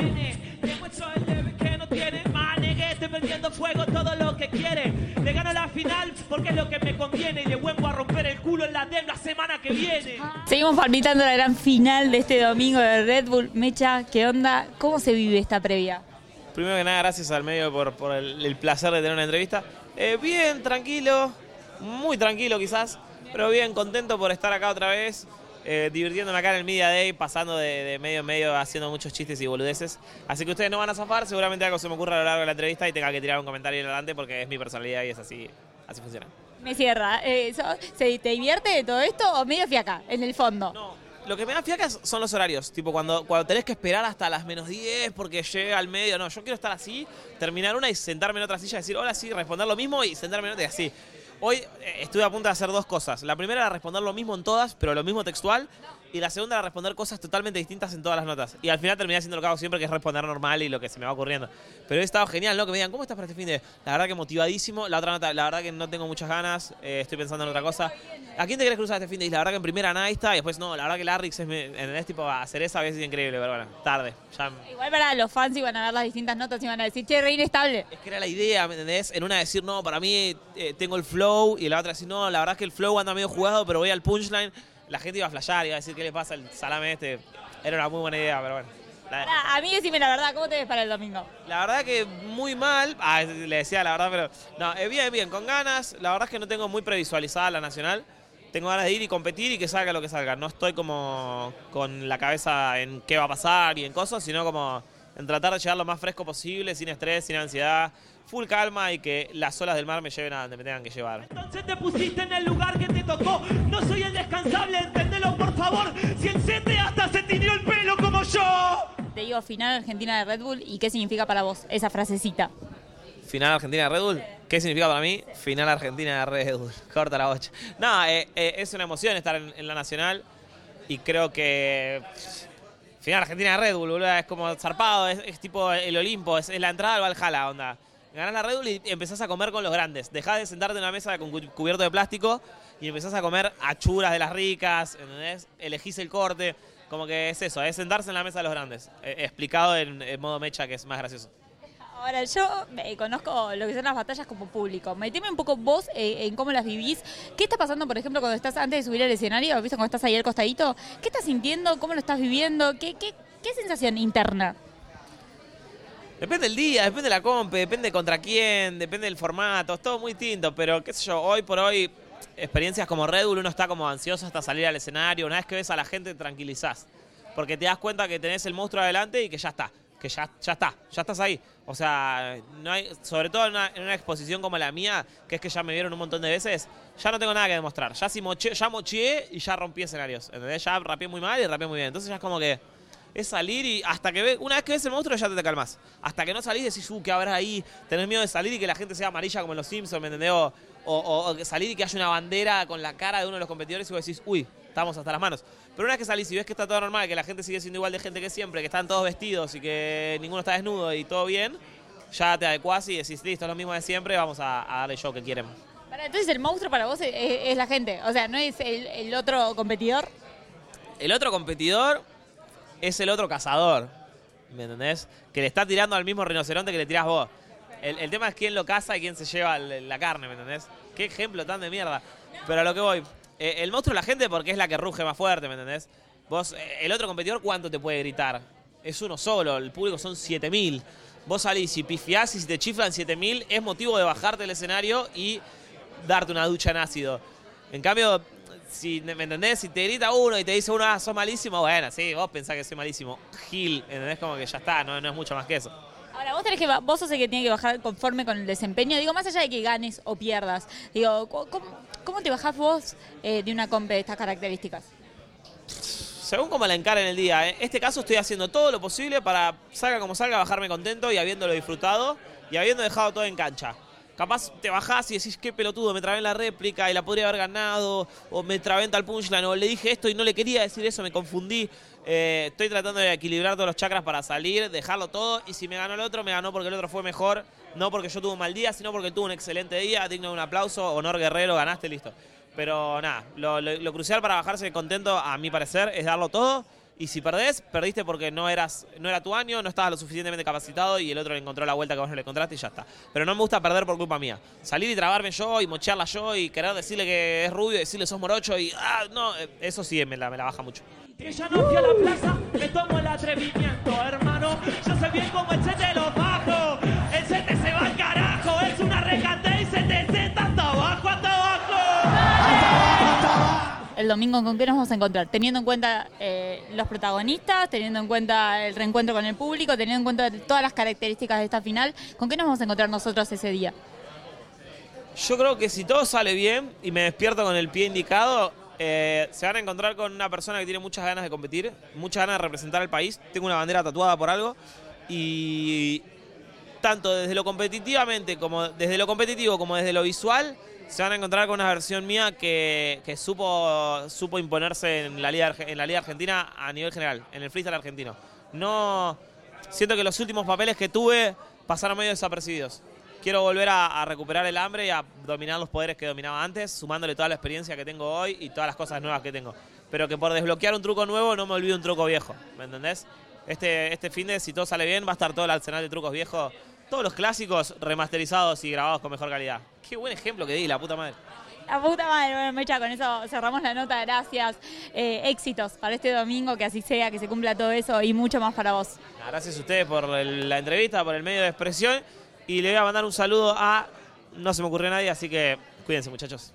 N. Demuestro el débil que no tiene manegue. Estoy perdiendo fuego todo lo que quiere. Le gano la final porque es lo que me conviene. Y le vuelvo a romper el culo en la DEM la semana que viene. Seguimos palpitando la gran final de este domingo de Red Bull. Mecha, ¿qué onda? ¿Cómo se vive esta previa? Primero que nada, gracias al medio por, por el, el placer de tener una entrevista. Eh, bien, tranquilo, muy tranquilo quizás, pero bien, contento por estar acá otra vez, eh, divirtiéndome acá en el Media Day, pasando de, de medio en medio, haciendo muchos chistes y boludeces. Así que ustedes no van a zafar, seguramente algo se me ocurra a lo largo de la entrevista y tenga que tirar un comentario en adelante porque es mi personalidad y es así, así funciona. Me cierra. Eh, so- ¿se, ¿Te divierte de todo esto o medio fiaca, en el fondo? No, lo que me da fiaca son los horarios. Tipo, cuando, cuando tenés que esperar hasta las menos 10 porque llega al medio. No, yo quiero estar así, terminar una y sentarme en otra silla, decir hola, sí, responder lo mismo y sentarme en otra y así. Hoy eh, estuve a punto de hacer dos cosas. La primera era responder lo mismo en todas, pero lo mismo textual. Y la segunda era responder cosas totalmente distintas en todas las notas. Y al final terminé haciendo lo que hago siempre, que es responder normal y lo que se me va ocurriendo. Pero he estado genial, ¿no? Que me digan, ¿cómo estás para este fin de...? La verdad que motivadísimo. La otra nota, la verdad que no tengo muchas ganas. eh, estoy pensando en otra cosa. ¿A quién te querés cruzar este fin de? Y la verdad que en primera nada está. Y después, no, la verdad que Larrix es... me- ¿Entendés? Tipo, hacer esa vez es increíble, pero bueno, tarde. Ya... Igual para los fans iban a ver las distintas notas y iban a decir, che, re inestable. Es que era la idea, ¿me entendés? En una decir, no, para mí eh, tengo el flow. Y en la otra decir, no, la verdad es que el flow anda medio jugado, pero voy al punchline. La gente iba a flashear, iba a decir, ¿qué le pasa al salame este? Era una muy buena idea, pero bueno. La- a mí decime la verdad, ¿cómo te ves para el domingo? La verdad que muy mal. Ah, le decía la verdad, pero. No, eh, bien, bien, con ganas. La verdad es que no tengo muy previsualizada la nacional. Tengo ganas de ir y competir y que salga lo que salga. No estoy como con la cabeza en qué va a pasar y en cosas, sino como en tratar de llegar lo más fresco posible, sin estrés, sin ansiedad, full calma y que las olas del mar me lleven a donde me tengan que llevar. Entonces te pusiste en el lugar que te tocó. No soy el descansable, entendelo por favor. Si el CT hasta se tiñó el pelo como yo. Te digo final Argentina de Red Bull y qué significa para vos esa frasecita. Final Argentina de Red Bull. ¿Qué significa para mí? Final Argentina de Red Bull. Corta la bocha. No, eh, eh, es una emoción estar en, en la Nacional y creo que Final Argentina de Red Bull, boludo, es como zarpado, es, es tipo el Olimpo, es, es la entrada al Valhalla, onda. Ganás la Red Bull y empezás a comer con los grandes. Dejás de sentarte en una mesa con cu- cubierto de plástico y empezás a comer achuras de las ricas, ¿entendés? Elegís el corte. Como que es eso, es sentarse en la mesa de los grandes. Eh, explicado en, en modo mecha, que es más gracioso. Ahora, yo eh, conozco lo que son las batallas como público. Meteme un poco vos eh, en cómo las vivís. ¿Qué está pasando, por ejemplo, cuando estás antes de subir al escenario? ¿Viste cuando estás ahí al costadito? ¿Qué estás sintiendo? ¿Cómo lo estás viviendo? ¿Qué, qué, qué sensación interna? Depende del día, depende de la comp, depende contra quién, depende del formato, es todo muy distinto, pero qué sé yo, hoy por hoy, experiencias como Red Bull, uno está como ansioso hasta salir al escenario, una vez que ves a la gente te tranquilizás, porque te das cuenta que tenés el monstruo adelante y que ya está, que ya, ya está, ya estás ahí. O sea, no hay, sobre todo en una, exposición como la mía, que es que ya me vieron un montón de veces, ya no tengo nada que demostrar, ya, si moché, ya moché y ya rompí escenarios, ¿entendés? Ya rapeé muy mal y rapeé muy bien, entonces ya es como que es salir y hasta que ve, una vez que ves el monstruo ya te calmas. Hasta que no salís decís, uh, ¿qué habrá ahí? Tenés miedo de salir y que la gente sea amarilla como en los Simpsons, ¿me entendés? O, o- o- salir y que haya una bandera con la cara de uno de los competidores y vos decís, uy, estamos hasta las manos. Pero una vez que salís y ves que está todo normal, que la gente sigue siendo igual de gente que siempre, que están todos vestidos y que ninguno está desnudo y todo bien, ya te adecuás y decís, listo, es lo mismo de siempre, vamos a, a darle show que quieren. Para, entonces, el monstruo para vos es, es- es la gente. O sea, no es el, el otro competidor. El otro competidor es el otro cazador. ¿Me entendés? Que le está tirando al mismo rinoceronte que le tirás vos. El, el tema es quién lo caza y quién se lleva el- la carne, ¿me entendés? Qué ejemplo tan de mierda. Pero a lo que voy. Eh, el monstruo es la gente porque es la que ruge más fuerte, ¿me entendés? Vos, eh, el otro competidor, ¿cuánto te puede gritar? Es uno solo, el público son 7000. Vos salís y pifiás y si te chiflan 7000 es motivo de bajarte del escenario y darte una ducha en ácido. En cambio, si me entendés, si te grita uno y te dice uno, ah, sos malísimo, bueno, sí, vos pensás que soy malísimo. Gil, ¿entendés? Como que ya está, no, es mucho más que eso. Ahora, vos tenés que, vos sos el que tiene que bajar conforme con el desempeño. Digo, más allá de que ganes o pierdas. Digo, ¿cómo, cómo te bajás vos eh, de una comp de estas características? Según como la encara en el día, ¿eh? en este caso estoy haciendo todo lo posible para, salga como salga, bajarme contento y habiéndolo disfrutado y habiendo dejado todo en cancha. Capaz te bajás y decís, qué pelotudo, me trabé en la réplica y la podría haber ganado, o me trabé en tal punchline, o le dije esto y no le quería decir eso, me confundí. Eh, estoy tratando de equilibrar todos los chakras para salir, dejarlo todo, y si me ganó el otro, me ganó porque el otro fue mejor, no porque yo tuve un mal día, sino porque tuvo un excelente día, digno de un aplauso, honor guerrero, ganaste, listo. Pero nada, lo, lo- lo crucial para bajarse contento, a mi parecer, es darlo todo Y si perdés, perdiste porque no eras no era tu año, no estabas lo suficientemente capacitado y el otro le encontró la vuelta que vos no le encontraste y ya está. Pero no me gusta perder por culpa mía. Salir y trabarme yo y mochearla yo y querer decirle que es rubio y decirle sos morocho y ah, no, eh, eso sí me la, me la baja mucho. Ella no fui a la plaza, me tomo el atrevimiento, hermano. Yo sé bien cómo el te lo bajo. El te se va al carajo, El domingo, ¿con qué nos vamos a encontrar? Teniendo en cuenta eh, los protagonistas, teniendo en cuenta el reencuentro con el público, teniendo en cuenta todas las características de esta final, ¿con qué nos vamos a encontrar nosotros ese día? Yo creo que si todo sale bien y me despierto con el pie indicado, eh, se van a encontrar con una persona que tiene muchas ganas de competir, muchas ganas de representar al país. Tengo una bandera tatuada por algo y tanto desde lo competitivamente como desde lo competitivo como desde lo visual se van a encontrar con una versión mía que, que supo, supo imponerse en la, Liga, en la Liga Argentina a nivel general, en el freestyle argentino. No siento que los últimos papeles que tuve pasaron medio desapercibidos quiero volver a, recuperar el hambre y a dominar los poderes que dominaba antes, sumándole toda la experiencia que tengo hoy y todas las cosas nuevas que tengo. Pero que por desbloquear un truco nuevo no me olvido un truco viejo, ¿me entendés? Este, este fin de, si todo sale bien, va a estar todo el arsenal de trucos viejos, todos los clásicos remasterizados y grabados con mejor calidad. Qué buen ejemplo que di, la puta madre. La puta madre, bueno, Mecha, con eso cerramos la nota, gracias. Eh, éxitos para este domingo, que así sea, que se cumpla todo eso y mucho más para vos. Gracias a ustedes por la entrevista, por el medio de expresión y le voy a mandar un saludo a. No se me ocurrió nadie, así que cuídense, muchachos.